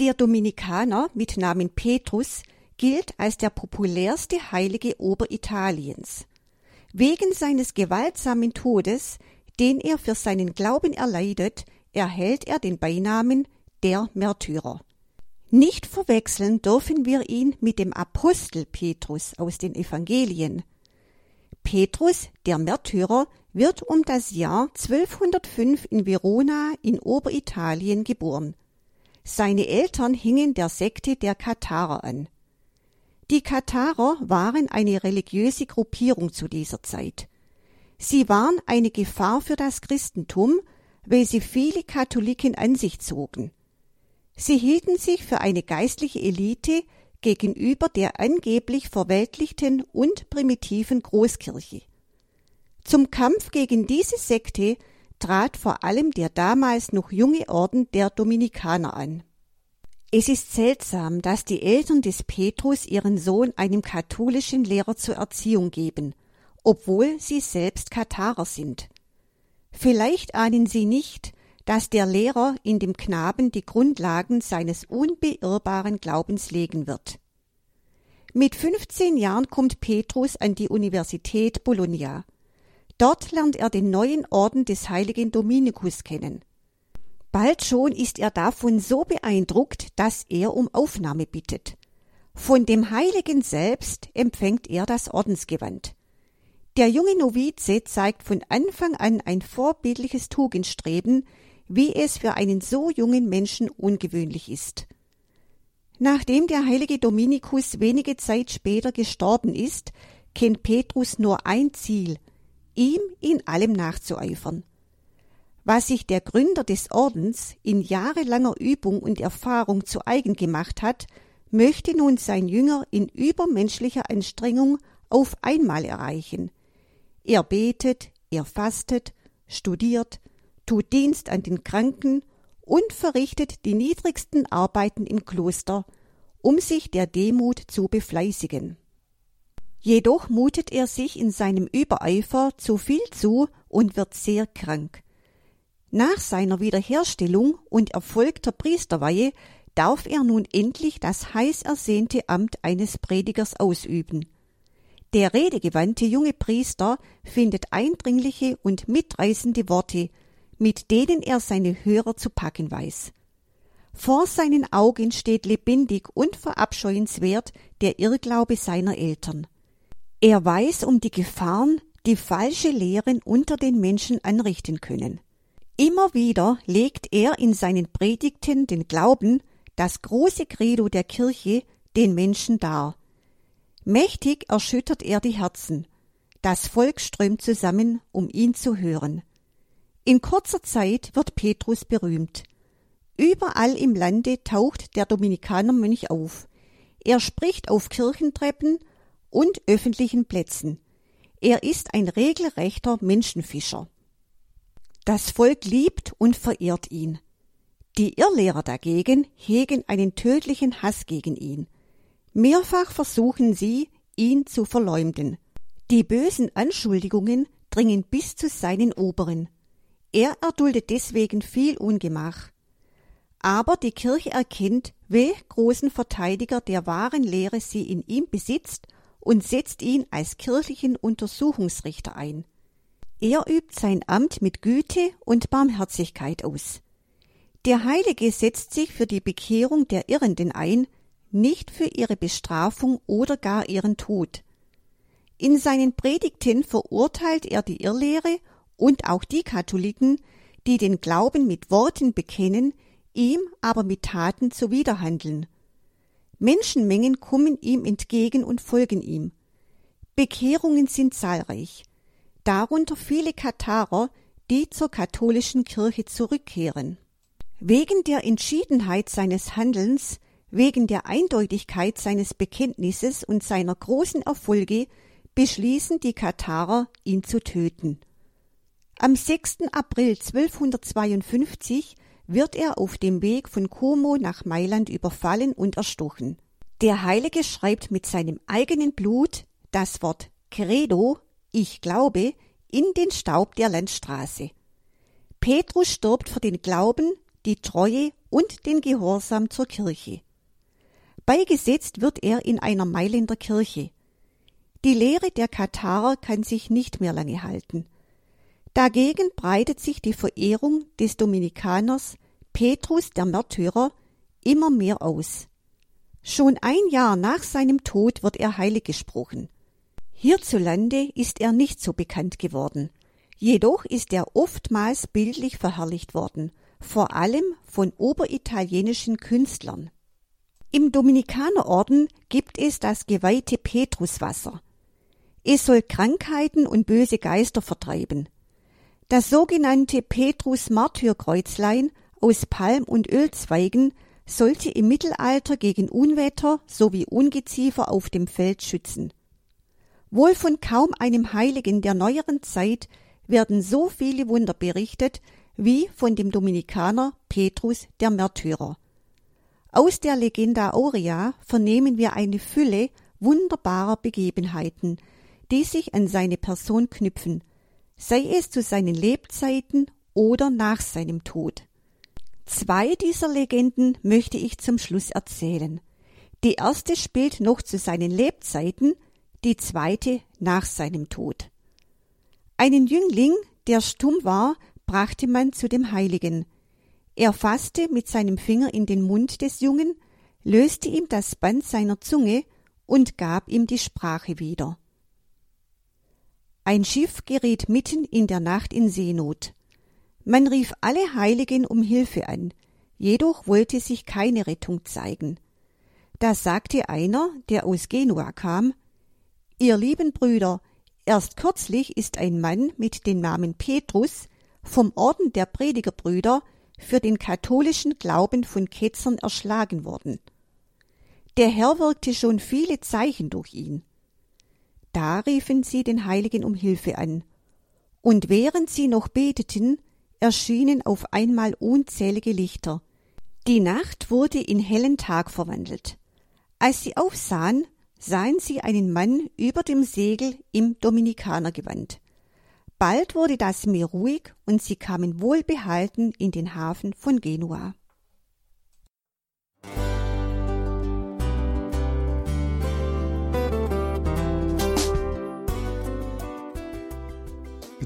Der Dominikaner mit Namen Petrus gilt als der populärste Heilige Oberitaliens. Wegen seines gewaltsamen Todes, den er für seinen Glauben erleidet, erhält er den Beinamen der Märtyrer. Nicht verwechseln dürfen wir ihn mit dem Apostel Petrus aus den Evangelien. Petrus, der Märtyrer, wird um das Jahr 1205 in Verona in Oberitalien geboren. Seine Eltern hingen der Sekte der Katharer an. Die Katharer waren eine religiöse Gruppierung zu dieser Zeit. Sie waren eine Gefahr für das Christentum, weil sie viele Katholiken an sich zogen. Sie hielten sich für eine geistliche Elite gegenüber der angeblich verweltlichten und primitiven Großkirche. Zum Kampf gegen diese Sekte trat vor allem der damals noch junge Orden der Dominikaner an. Es ist seltsam, dass die Eltern des Petrus ihren Sohn einem katholischen Lehrer zur Erziehung geben, obwohl sie selbst Katharer sind. Vielleicht ahnen sie nicht, dass der Lehrer in dem Knaben die Grundlagen seines unbeirrbaren Glaubens legen wird. Mit 15 Jahren kommt Petrus an die Universität Bologna. Dort lernt er den neuen Orden des heiligen Dominikus kennen. Bald schon ist er davon so beeindruckt, dass er um Aufnahme bittet. Von dem Heiligen selbst empfängt er das Ordensgewand. Der junge Novize zeigt von Anfang an ein vorbildliches Tugendstreben, wie es für einen so jungen Menschen ungewöhnlich ist. Nachdem der heilige Dominikus wenige Zeit später gestorben ist, kennt Petrus nur ein Ziel, ihm in allem nachzueifern. Was sich der Gründer des Ordens in jahrelanger Übung und Erfahrung zu eigen gemacht hat, möchte nun sein Jünger in übermenschlicher Anstrengung auf einmal erreichen. Er betet, er fastet, studiert, tut Dienst an den Kranken und verrichtet die niedrigsten Arbeiten im Kloster, um sich der Demut zu befleißigen. Jedoch mutet er sich in seinem Übereifer zu viel zu und wird sehr krank. Nach seiner Wiederherstellung und erfolgter Priesterweihe darf er nun endlich das heiß ersehnte Amt eines Predigers ausüben. Der redegewandte junge Priester findet eindringliche und mitreißende Worte, mit denen er seine Hörer zu packen weiß. Vor seinen Augen steht lebendig und verabscheuenswert der Irrglaube seiner Eltern. Er weiß um die Gefahren, die falsche Lehren unter den Menschen anrichten können. Immer wieder legt er in seinen Predigten den Glauben, das große Credo der Kirche, den Menschen dar. Mächtig erschüttert er die Herzen. Das Volk strömt zusammen, um ihn zu hören. In kurzer Zeit wird Petrus berühmt. Überall im Lande taucht der Dominikanermönch auf. Er spricht auf Kirchentreppen und öffentlichen Plätzen. Er ist ein regelrechter Menschenfischer. Das Volk liebt und verehrt ihn. Die Irrlehrer dagegen hegen einen tödlichen Hass gegen ihn. Mehrfach versuchen sie, ihn zu verleumden. Die bösen Anschuldigungen dringen bis zu seinen Oberen. Er erduldet deswegen viel Ungemach. Aber die Kirche erkennt, welch großen Verteidiger der wahren Lehre sie in ihm besitzt und setzt ihn als kirchlichen Untersuchungsrichter ein. Er übt sein Amt mit Güte und Barmherzigkeit aus. Der Heilige setzt sich für die Bekehrung der Irrenden ein, nicht für ihre Bestrafung oder gar ihren Tod. In seinen Predigten verurteilt er die Irrlehre und auch die Katholiken, die den Glauben mit Worten bekennen, ihm aber mit Taten zuwiderhandeln. Menschenmengen kommen ihm entgegen und folgen ihm. Bekehrungen sind zahlreich darunter viele Katharer, die zur katholischen Kirche zurückkehren. Wegen der Entschiedenheit seines Handelns, wegen der Eindeutigkeit seines Bekenntnisses und seiner großen Erfolge beschließen die Katharer, ihn zu töten. Am 6. April 1252 wird er auf dem Weg von Como nach Mailand überfallen und erstochen. Der Heilige schreibt mit seinem eigenen Blut das Wort Credo ich glaube, in den Staub der Landstraße. Petrus stirbt für den Glauben, die Treue und den Gehorsam zur Kirche. Beigesetzt wird er in einer Mailänder Kirche. Die Lehre der Katharer kann sich nicht mehr lange halten. Dagegen breitet sich die Verehrung des Dominikaners Petrus der Märtyrer immer mehr aus. Schon ein Jahr nach seinem Tod wird er heilig gesprochen. Hierzulande ist er nicht so bekannt geworden. Jedoch ist er oftmals bildlich verherrlicht worden, vor allem von oberitalienischen Künstlern. Im Dominikanerorden gibt es das geweihte Petruswasser. Es soll Krankheiten und böse Geister vertreiben. Das sogenannte Petrus-Martyrkreuzlein aus Palm- und Ölzweigen sollte im Mittelalter gegen Unwetter sowie Ungeziefer auf dem Feld schützen. Wohl von kaum einem Heiligen der neueren Zeit werden so viele Wunder berichtet wie von dem Dominikaner Petrus der Märtyrer. Aus der Legenda Aurea vernehmen wir eine Fülle wunderbarer Begebenheiten, die sich an seine Person knüpfen, sei es zu seinen Lebzeiten oder nach seinem Tod. Zwei dieser Legenden möchte ich zum Schluss erzählen. Die erste spielt noch zu seinen Lebzeiten, die zweite nach seinem Tod. Einen Jüngling, der stumm war, brachte man zu dem Heiligen. Er fasste mit seinem Finger in den Mund des Jungen, löste ihm das Band seiner Zunge und gab ihm die Sprache wieder. Ein Schiff geriet mitten in der Nacht in Seenot. Man rief alle Heiligen um Hilfe an, jedoch wollte sich keine Rettung zeigen. Da sagte einer, der aus Genua kam, Ihr lieben Brüder, erst kürzlich ist ein Mann mit dem Namen Petrus vom Orden der Predigerbrüder für den katholischen Glauben von Ketzern erschlagen worden. Der Herr wirkte schon viele Zeichen durch ihn. Da riefen sie den Heiligen um Hilfe an. Und während sie noch beteten, erschienen auf einmal unzählige Lichter. Die Nacht wurde in hellen Tag verwandelt. Als sie aufsahen, sahen sie einen Mann über dem Segel im Dominikanergewand. Bald wurde das Meer ruhig und sie kamen wohlbehalten in den Hafen von Genua.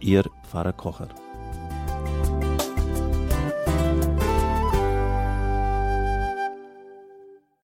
Ihr Pfarrer Kocher.